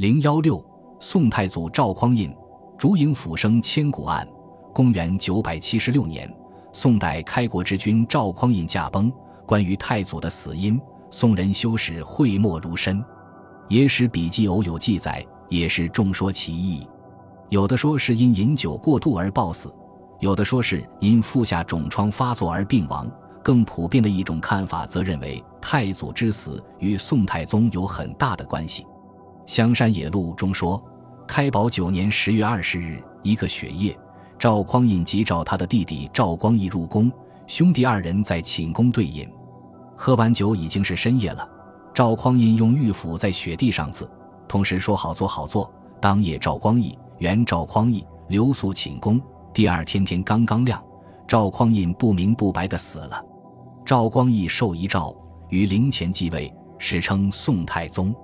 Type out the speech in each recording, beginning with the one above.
零幺六，宋太祖赵匡胤烛影斧声千古案。公元九百七十六年，宋代开国之君赵匡胤驾崩。关于太祖的死因，宋人修史讳莫如深，野史笔记偶有记载，也是众说其异。有的说是因饮酒过度而暴死，有的说是因腹下肿疮发作而病亡。更普遍的一种看法则认为，太祖之死与宋太宗有很大的关系。《香山野录》中说，开宝九年十月二十日，一个雪夜，赵匡胤即召他的弟弟赵光义入宫，兄弟二人在寝宫对饮。喝完酒已经是深夜了，赵匡胤用玉斧在雪地上刺，同时说：“好做好做。”当夜，赵光义原赵匡义留宿寝宫。第二天天刚刚亮，赵匡胤不明不白的死了。赵光义受遗诏，于陵前继位，史称宋太宗。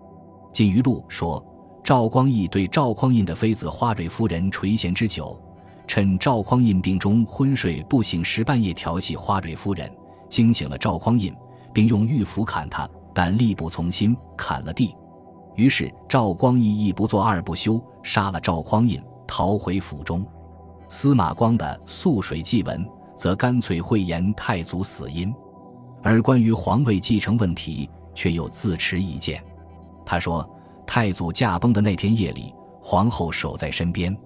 金余录说，赵光义对赵匡胤的妃子花蕊夫人垂涎之久，趁赵匡胤病中昏睡不醒时，半夜调戏花蕊夫人，惊醒了赵匡胤。并用玉斧砍他，但力不从心，砍了地。于是赵光义一不做二不休，杀了赵匡胤，逃回府中。司马光的《素水记文》则干脆讳言太祖死因，而关于皇位继承问题，却又自持一见。他说，太祖驾崩的那天夜里，皇后守在身边。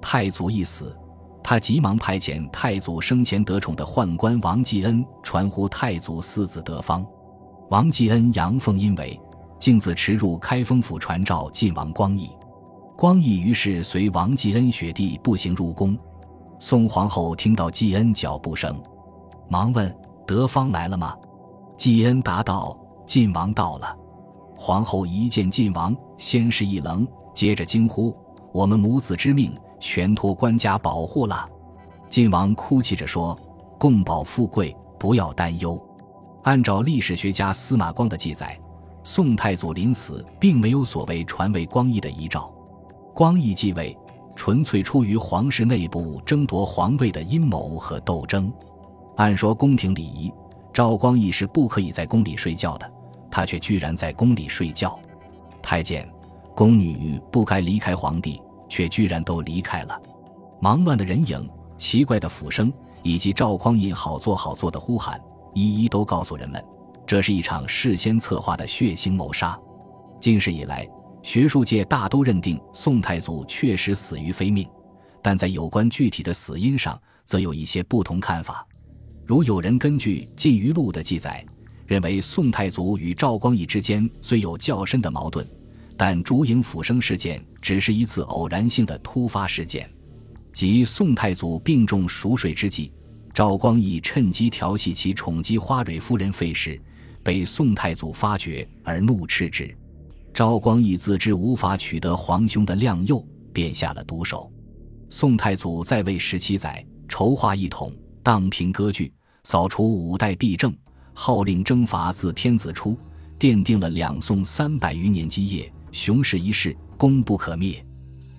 太祖一死。他急忙派遣太祖生前得宠的宦官王继恩传呼太祖四子德方。王继恩阳奉阴违，径自驰入开封府传召晋王光义。光义于是随王继恩雪地步行入宫。宋皇后听到继恩脚步声，忙问：“德方来了吗？”继恩答道：“晋王到了。”皇后一见晋王，先是一愣，接着惊呼：“我们母子之命！”全托官家保护了，晋王哭泣着说：“共保富贵，不要担忧。”按照历史学家司马光的记载，宋太祖临死并没有所谓传位光义的遗诏，光义继位纯粹出于皇室内部争夺皇位的阴谋和斗争。按说宫廷礼仪，赵光义是不可以在宫里睡觉的，他却居然在宫里睡觉。太监、宫女不该离开皇帝。却居然都离开了，忙乱的人影、奇怪的斧声，以及赵匡胤“好做好做”的呼喊，一一都告诉人们，这是一场事先策划的血腥谋杀。近世以来，学术界大都认定宋太祖确实死于非命，但在有关具体的死因上，则有一些不同看法。如有人根据《晋余录》的记载，认为宋太祖与赵光义之间虽有较深的矛盾。但烛影斧声事件只是一次偶然性的突发事件，即宋太祖病重熟睡之际，赵光义趁机调戏其宠姬花蕊夫人费氏，被宋太祖发觉而怒斥之。赵光义自知无法取得皇兄的谅佑，便下了毒手。宋太祖在位十七载，筹划一统，荡平割据，扫除五代弊政，号令征伐自天子出，奠定了两宋三百余年基业。雄视一世，功不可灭，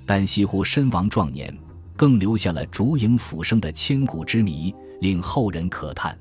但西湖身亡壮年，更留下了烛影斧声的千古之谜，令后人可叹。